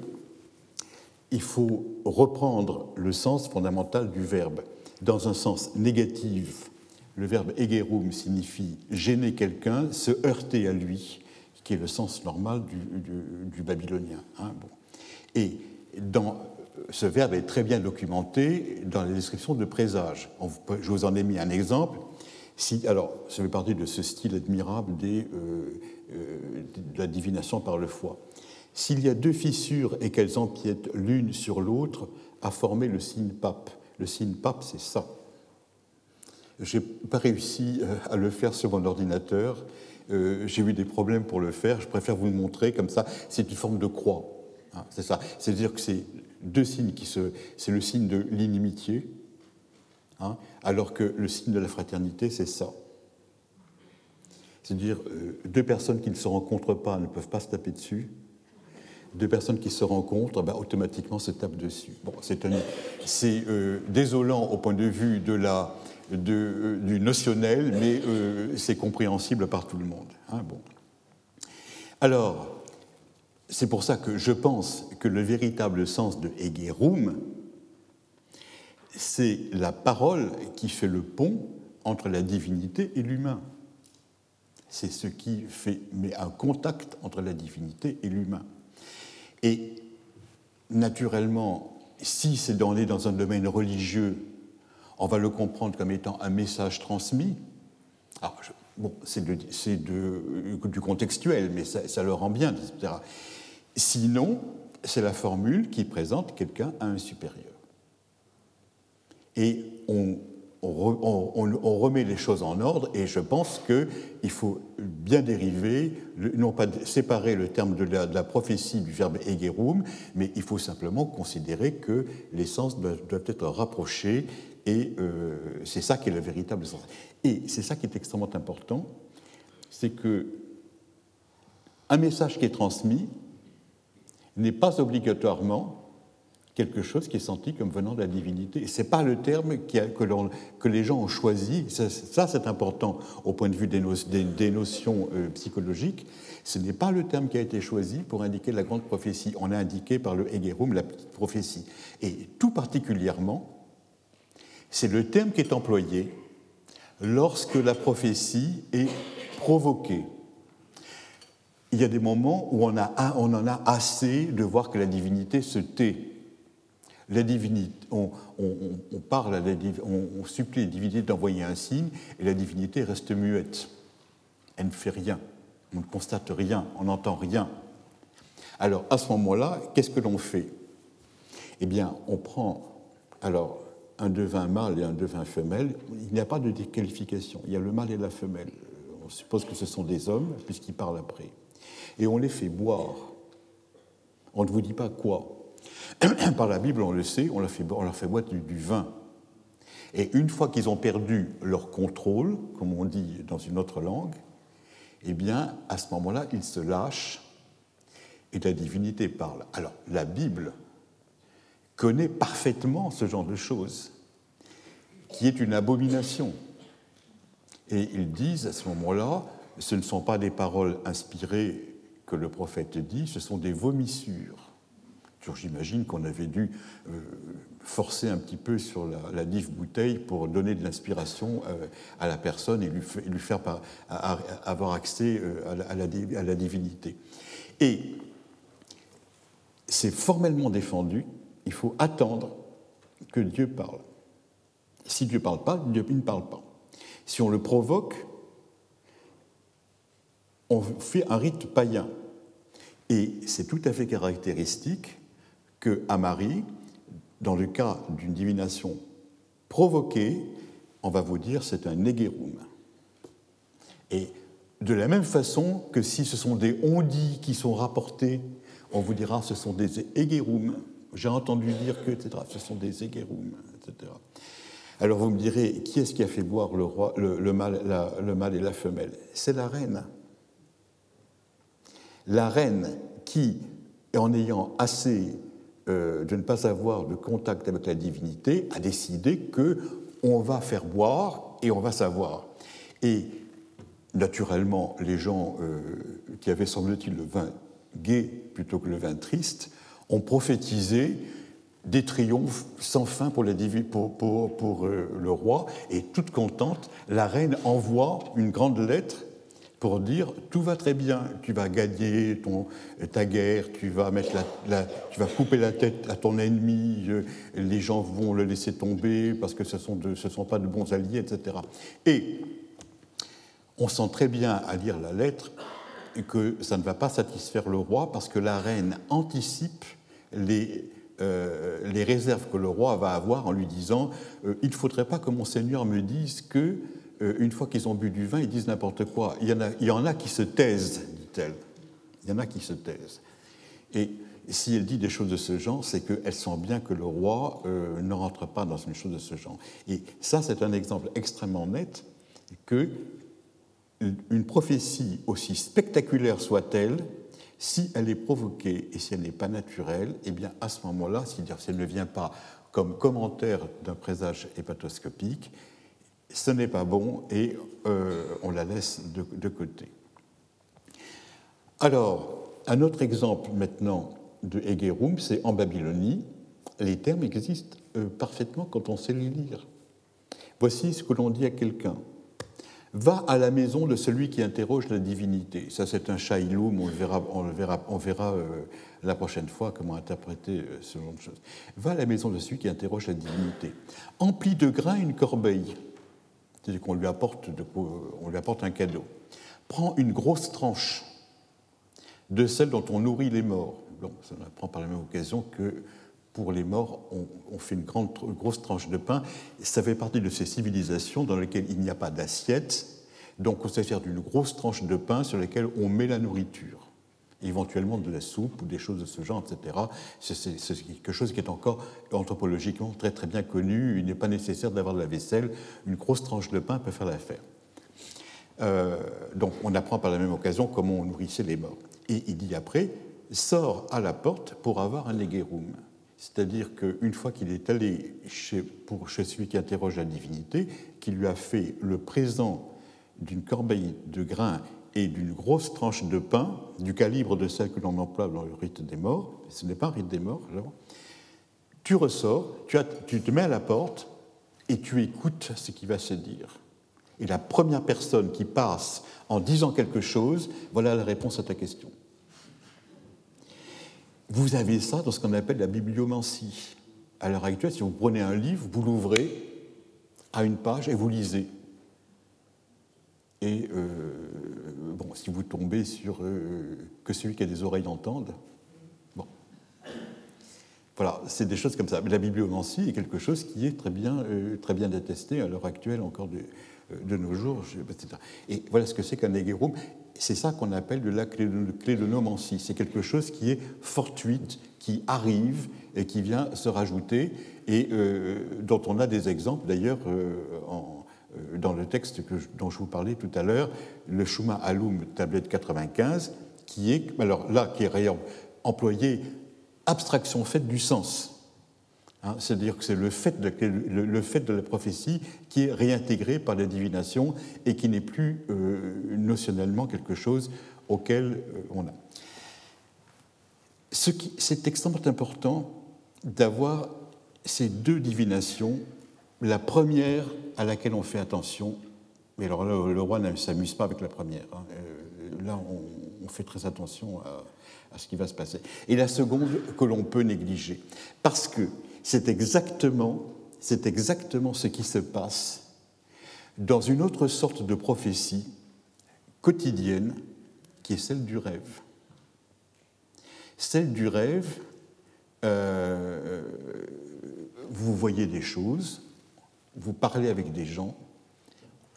S2: il faut reprendre le sens fondamental du verbe. Dans un sens négatif, le verbe egerum signifie gêner quelqu'un, se heurter à lui, qui est le sens normal du, babylonien. Hein, bon. Et dans, ce verbe est très bien documenté dans les descriptions de présage. je vous en ai mis un exemple. Si, alors, ça fait partie de ce style admirable euh, euh, de la divination par le foie. S'il y a deux fissures et qu'elles empiètent l'une sur l'autre, à former le signe pape. Le signe pape, c'est ça. Je n'ai pas réussi euh, à le faire sur mon ordinateur. Euh, j'ai eu des problèmes pour le faire. Je préfère vous le montrer comme ça. C'est une forme de croix. Hein, c'est ça. C'est-à-dire que c'est deux signes qui se. C'est le signe de l'inimitié, hein, alors que le signe de la fraternité, c'est ça. C'est-à-dire euh, deux personnes qui ne se rencontrent pas ne peuvent pas se taper dessus deux personnes qui se rencontrent, ben, automatiquement se tapent dessus. Bon, c'est euh, désolant au point de vue de la, euh, du notionnel, mais euh, c'est compréhensible par tout le monde. Hein, bon. Alors, c'est pour ça que je pense que le véritable sens de Egerum, c'est la parole qui fait le pont entre la divinité et l'humain. C'est ce qui fait un contact entre la divinité et l'humain. Et naturellement, si c'est est dans un domaine religieux, on va le comprendre comme étant un message transmis. Alors, bon, c'est du contextuel, mais ça, le rend bien, etc. Sinon, c'est la formule qui présente quelqu'un à un supérieur. Et on on, remet les choses en ordre et je pense qu'il faut bien dériver, non pas séparer le terme de la, prophétie du verbe egerum, mais il faut simplement considérer que les sens doivent, être rapprochés et euh, c'est ça qui est le véritable sens. Et c'est ça qui est extrêmement important, c'est que un message qui est transmis n'est pas obligatoirement quelque chose qui est senti comme venant de la divinité. Ce n'est pas le terme que, que, les gens ont choisi. Ça, c'est important au point de vue des, notions euh, psychologiques. Ce n'est pas le terme qui a été choisi pour indiquer la grande prophétie. On a indiqué par le Hegerum la petite prophétie. Et tout particulièrement, c'est le terme qui est employé lorsque la prophétie est provoquée. Il y a des moments où on, a, on en a assez de voir que la divinité se tait la divinité, on, parle à la, on, supplie la divinité d'envoyer un signe et la divinité reste muette. Elle ne fait rien, on ne constate rien, on n'entend rien. Alors à ce moment-là, qu'est-ce que l'on fait? Eh bien, on prend alors un devin mâle et un devin femelle. Il n'y a pas de déqualification. Il y a le mâle et la femelle. On suppose que ce sont des hommes puisqu'ils parlent après. Et on les fait boire. On ne vous dit pas quoi. Par la Bible, on le sait, on leur fait, on leur fait boire du, vin. Et une fois qu'ils ont perdu leur contrôle, comme on dit dans une autre langue, eh bien, à ce moment-là, ils se lâchent et la divinité parle. Alors, la Bible connaît parfaitement ce genre de choses, qui est une abomination. Et ils disent à ce moment-là, ce ne sont pas des paroles inspirées que le prophète dit, ce sont des vomissures. J'imagine qu'on avait dû euh, forcer un petit peu sur la, la bouteille pour donner de l'inspiration euh, à la personne et lui, faire avoir accès euh, à la, divinité. Et c'est formellement défendu, il faut attendre que Dieu parle. Si Dieu ne parle pas, Dieu ne parle pas. Si on le provoque, on fait un rite païen. Et c'est tout à fait caractéristique que à Marie, dans le cas d'une divination provoquée, on va vous dire c'est un néguérum. Et de la même façon que si ce sont des ondis qui sont rapportés, on vous dira ce sont des éguérum. J'ai entendu dire que, etc. Ce sont des éguérum, etc. Alors vous me direz, qui est-ce qui a fait boire le, roi, le mâle et la femelle? C'est la reine. La reine qui, en ayant assez euh, de ne pas avoir de contact avec la divinité, a décidé que on va faire boire et on va savoir. Et naturellement, les gens euh, qui avaient, semble-t-il, le vin gai plutôt que le vin triste, ont prophétisé des triomphes sans fin pour, euh, le roi, et toute contente, la reine envoie une grande lettre pour dire tout va très bien, tu vas gagner ta guerre, tu vas, couper la tête à ton ennemi, euh, les gens vont le laisser tomber parce que ce ne sont pas de bons alliés, etc. Et on sent très bien à lire la lettre que ça ne va pas satisfaire le roi parce que la reine anticipe les, euh, les réserves que le roi va avoir en lui disant euh, il ne faudrait pas que mon seigneur me dise que euh, une fois qu'ils ont bu du vin, ils disent n'importe quoi. Il y, en a, il y en a qui se taisent, dit-elle. Il y en a qui se taisent. Et si elle dit des choses de ce genre, c'est qu'elle sent bien que le roi ne rentre pas dans une chose de ce genre. Et ça, c'est un exemple extrêmement net que une prophétie, aussi spectaculaire soit-elle, si elle est provoquée et si elle n'est pas naturelle, eh bien à ce moment-là, si elle ne vient pas comme commentaire d'un présage hépatoscopique, ce n'est pas bon et euh, on la laisse de, côté. Alors, un autre exemple maintenant de Hegerum, c'est en Babylonie. Les termes existent euh, parfaitement quand on sait les lire. Voici ce que l'on dit à quelqu'un. Va à la maison de celui qui interroge la divinité. Ça, c'est un shailum, on le verra, on verra, on verra euh, la prochaine fois comment interpréter ce genre de choses. Va à la maison de celui qui interroge la divinité. Emplis de grains une corbeille c'est-à-dire qu'on lui, apporte on lui apporte un cadeau. Prends une grosse tranche de celle dont on nourrit les morts. Bon, ça apprend par la même occasion que pour les morts, on, fait une grosse tranche de pain. Ça fait partie de ces civilisations dans lesquelles il n'y a pas d'assiette, donc on sert d'une grosse tranche de pain sur laquelle on met la nourriture, éventuellement de la soupe ou des choses de ce genre, etc. C'est quelque chose qui est encore anthropologiquement très très bien connu. Il n'est pas nécessaire d'avoir de la vaisselle. Une grosse tranche de pain peut faire l'affaire. Euh, donc on apprend par la même occasion comment on nourrissait les morts. Et il dit après, sort à la porte pour avoir un éguérum. C'est-à-dire qu'une fois qu'il est allé chez, celui qui interroge la divinité, qui lui a fait le présent d'une corbeille de grains et d'une grosse tranche de pain, du calibre de celle que l'on emploie dans le rite des morts, ce n'est pas un rite des morts, tu ressors, tu te mets à la porte et tu écoutes ce qui va se dire. Et la première personne qui passe en disant quelque chose, voilà la réponse à ta question. Vous avez ça dans ce qu'on appelle la bibliomancie. À l'heure actuelle, si vous prenez un livre, vous l'ouvrez à une page et vous lisez. Et euh, bon, si vous tombez sur euh, que celui qui a des oreilles entende, bon. Voilà, c'est des choses comme ça. Mais la bibliomancie est quelque chose qui est très bien, euh, très bien attesté à l'heure actuelle encore de nos jours, etc. Et voilà ce que c'est qu'un éguérum. C'est ça qu'on appelle de la clédonomancie. C'est quelque chose qui est fortuite, qui arrive et qui vient se rajouter, et euh, dont on a des exemples d'ailleurs euh, euh, dans le texte dont je vous parlais tout à l'heure, le Shuma Alum, tablette 95, qui est, alors là, qui est employé abstraction faite du sens. Hein, c'est-à-dire que c'est le fait, de, la prophétie qui est réintégré par la divination et qui n'est plus euh, notionnellement quelque chose auquel euh, on a. C'est extrêmement important d'avoir ces deux divinations. La première à laquelle on fait attention, mais alors là, le roi ne s'amuse pas avec la première. Hein, euh, là, on, fait très attention à, à ce qui va se passer. Et la seconde que l'on peut négliger. Parce que c'est exactement, ce qui se passe dans une autre sorte de prophétie quotidienne qui est celle du rêve. Celle du rêve, euh, vous voyez des choses, vous parlez avec des gens,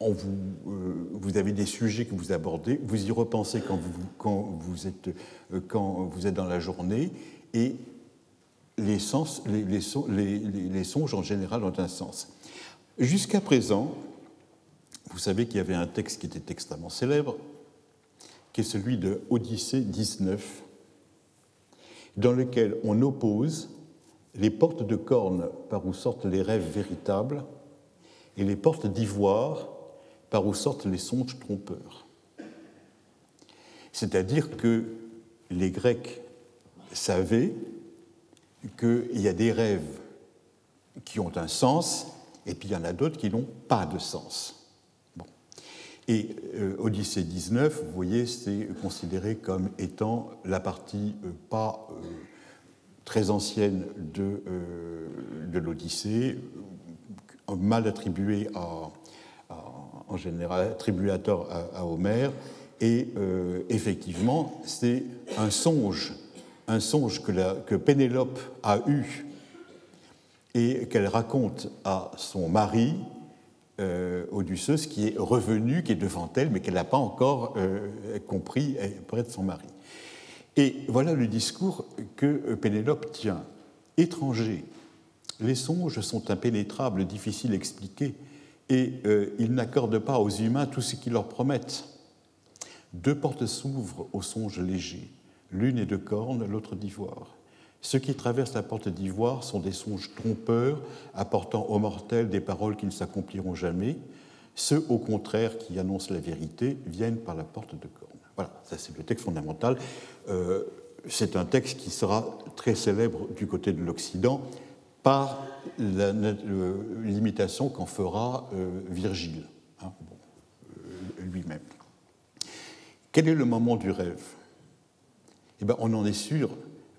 S2: vous, euh, vous, avez des sujets que vous abordez, vous y repensez quand vous, euh, êtes dans la journée, les, songes en général ont un sens. Jusqu'à présent, vous savez qu'il y avait un texte qui était extrêmement célèbre, qui est celui de Odyssée 19, dans lequel on oppose les portes de corne par où sortent les rêves véritables et les portes d'ivoire par où sortent les songes trompeurs. C'est-à-dire que les Grecs savaient qu'il y a des rêves qui ont un sens, et puis il y en a d'autres qui n'ont pas de sens. Et euh, Odyssée 19, vous voyez, c'est considéré comme étant la partie euh, pas euh, très ancienne de, de l'Odyssée, mal attribuée en général attribuée à tort à, Homère, et effectivement, c'est un songe un songe que, Pénélope a eu et qu'elle raconte à son mari, euh, Odysseus, qui est revenu, qui est devant elle, mais qu'elle n'a pas encore euh, compris près de son mari. Et voilà le discours que Pénélope tient. Étranger, les songes sont impénétrables, difficiles à expliquer, et euh, ils n'accordent pas aux humains tout ce qu'ils leur promettent. Deux portes s'ouvrent aux songes légers. L'une est de corne, l'autre d'ivoire. Ceux qui traversent la porte d'ivoire sont des songes trompeurs, apportant aux mortels des paroles qui ne s'accompliront jamais. Ceux, au contraire, qui annoncent la vérité, viennent par la porte de corne. Voilà, ça c'est le texte fondamental. Euh, c'est un texte qui sera très célèbre du côté de l'Occident par l'imitation qu'en fera euh, Virgile, hein, euh, lui-même. Quel est le moment du rêve? Eh ben, on en est sûr,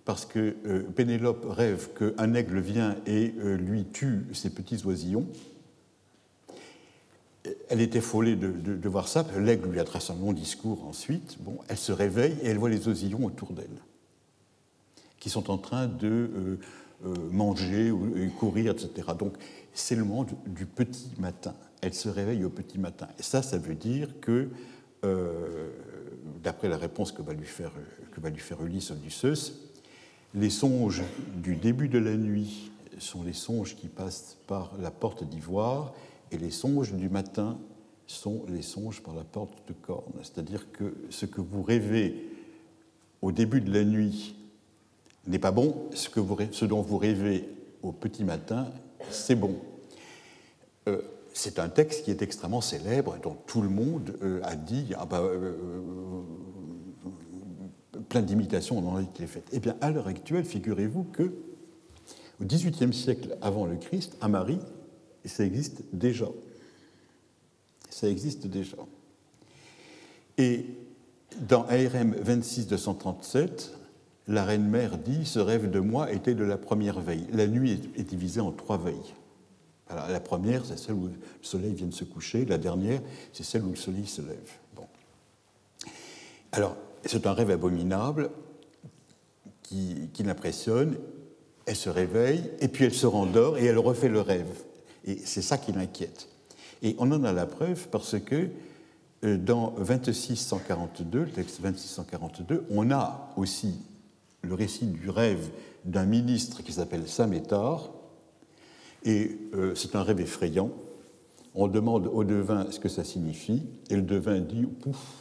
S2: parce que euh, Pénélope rêve qu'un aigle vient et euh, lui tue ses petits oisillons. Elle est effolée de, voir ça, l'aigle lui adresse un long discours ensuite. Elle se réveille et elle voit les oisillons autour d'elle, qui sont en train de manger ou courir, etc. Donc c'est le monde du petit matin. Elle se réveille au petit matin. Et ça, ça veut dire que, d'après la réponse que va lui faire, que va lui faire Ulysse Odysseus, les songes du début de la nuit sont les songes qui passent par la porte d'ivoire et les songes du matin sont les songes par la porte de corne. C'est-à-dire que ce que vous rêvez au début de la nuit n'est pas bon, ce, que vous, ce, dont vous rêvez au petit matin, c'est bon. Euh, c'est un texte qui est extrêmement célèbre, dont tout le monde euh, a dit ah euh, plein d'imitations ont été faites. Eh bien, à l'heure actuelle, figurez-vous que au XVIIIe siècle avant le Christ, à Marie, ça existe déjà. Ça existe déjà. Et dans ARM 26 237, la reine mère dit Ce rêve de moi était de la première veille. La nuit est divisée en trois veilles. la première, c'est celle où le soleil vient de se coucher. La dernière, c'est celle où le soleil se lève. Bon. Alors, c'est un rêve abominable qui, l'impressionne elle se réveille, et puis elle se rendort, et elle refait le rêve. Et c'est ça qui l'inquiète. Et on en a la preuve parce que euh, dans 2642, le texte 2642, on a aussi le récit du rêve d'un ministre qui s'appelle Samétar, et euh, c'est un rêve effrayant. On demande au devin ce que ça signifie, et le devin dit Pouf,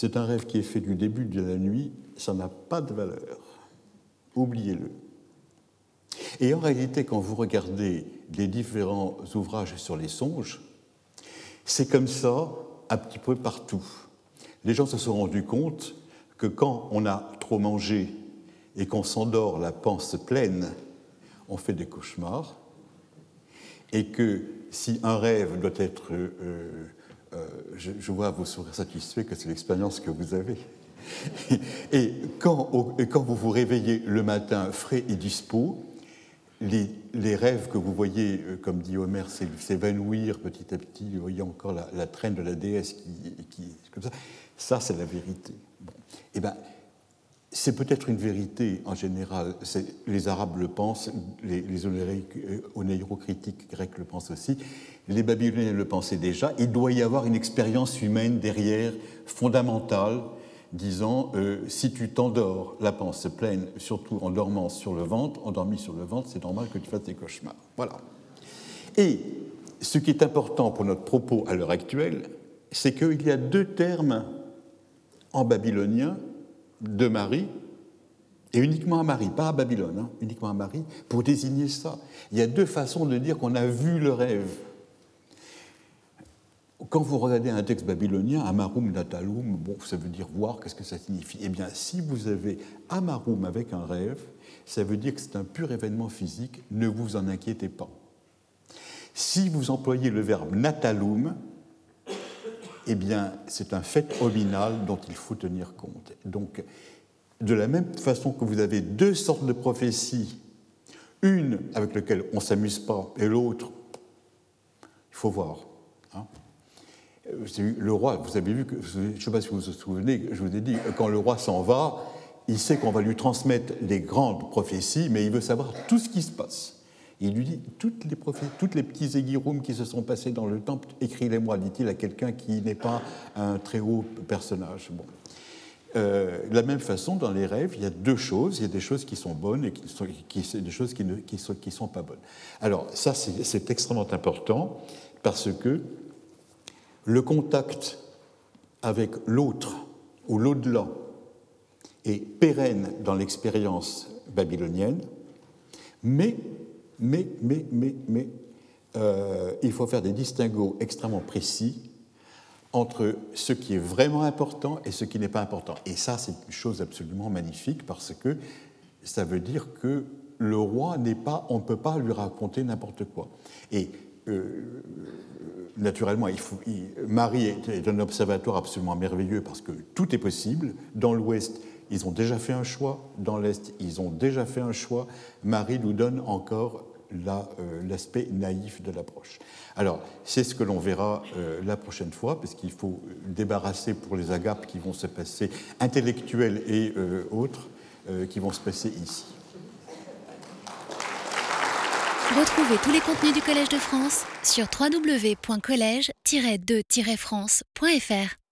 S2: c'est un rêve qui est fait du début de la nuit, ça n'a pas de valeur oubliez-le. Et en réalité, quand vous regardez les différents ouvrages sur les songes, c'est comme ça un petit peu partout. Les gens se sont rendus compte que quand on a trop mangé et qu'on s'endort la panse pleine, on fait des cauchemars, et que si un rêve doit être... Euh, euh, je, vois vos sourires satisfaits que c'est l'expérience que vous avez. Et quand, vous vous réveillez le matin frais et dispo, les, rêves que vous voyez, euh, comme dit Homer, s'évanouir petit à petit, vous voyez encore la, traîne de la déesse qui, comme ça, ça c'est la vérité. Bon. Eh ben, c'est peut-être une vérité en général, les Arabes le pensent, les, les oneirocritiques grecs le pensent aussi, les Babyloniens le pensaient déjà, il doit y avoir une expérience humaine derrière, fondamentale, disant euh, si tu t'endors, la panse pleine, surtout en dormant sur le ventre, endormi sur le ventre, c'est normal que tu fasses des cauchemars. Voilà. Et ce qui est important pour notre propos à l'heure actuelle, c'est qu'il y a deux termes en babylonien de Marie, et uniquement à Marie, pas à Babylone, hein, uniquement à Marie, pour désigner ça. Il y a deux façons de dire qu'on a vu le rêve. Quand vous regardez un texte babylonien, Amarum Natalum, bon, ça veut dire voir, qu'est-ce que ça signifie? Eh bien, si vous avez Amarum avec un rêve, ça veut dire que c'est un pur événement physique, ne vous en inquiétez pas. Si vous employez le verbe Natalum, eh bien, c'est un fait ominal dont il faut tenir compte. Donc, de la même façon que vous avez deux sortes de prophéties, une avec laquelle on ne s'amuse pas et l'autre, il faut voir. Hein le roi, vous avez vu, que, je ne sais pas si vous vous souvenez, je vous ai dit, quand le roi s'en va, il sait qu'on va lui transmettre les grandes prophéties, mais il veut savoir tout ce qui se passe. Il lui dit toutes les, petits aiguiroums qui se sont passés dans le temple, écris-les-moi, dit-il à quelqu'un qui n'est pas un très haut personnage. Bon. Euh, de la même façon, dans les rêves, il y a deux choses. Il y a des choses qui sont bonnes et qui sont, des choses qui ne sont, sont pas bonnes. Alors ça, c'est extrêmement important parce que le contact avec l'autre ou l'au-delà est pérenne dans l'expérience babylonienne, mais, mais, mais, mais, mais, euh, il faut faire des distinguos extrêmement précis entre ce qui est vraiment important et ce qui n'est pas important. Et ça, c'est une chose absolument magnifique parce que ça veut dire que le roi n'est pas, on ne peut pas lui raconter n'importe quoi. Et euh, naturellement, Marie est, un observatoire absolument merveilleux parce que tout est possible. Dans l'Ouest, ils ont déjà fait un choix. Dans l'Est, ils ont déjà fait un choix. Marie nous donne encore euh, l'aspect naïf de l'approche. Alors, c'est ce que l'on verra euh, la prochaine fois, parce qu'il faut débarrasser pour les agapes qui vont se passer, intellectuels et euh, autres, qui vont se passer ici.
S1: Retrouvez tous les contenus du Collège de France sur www.colège-2-france.fr.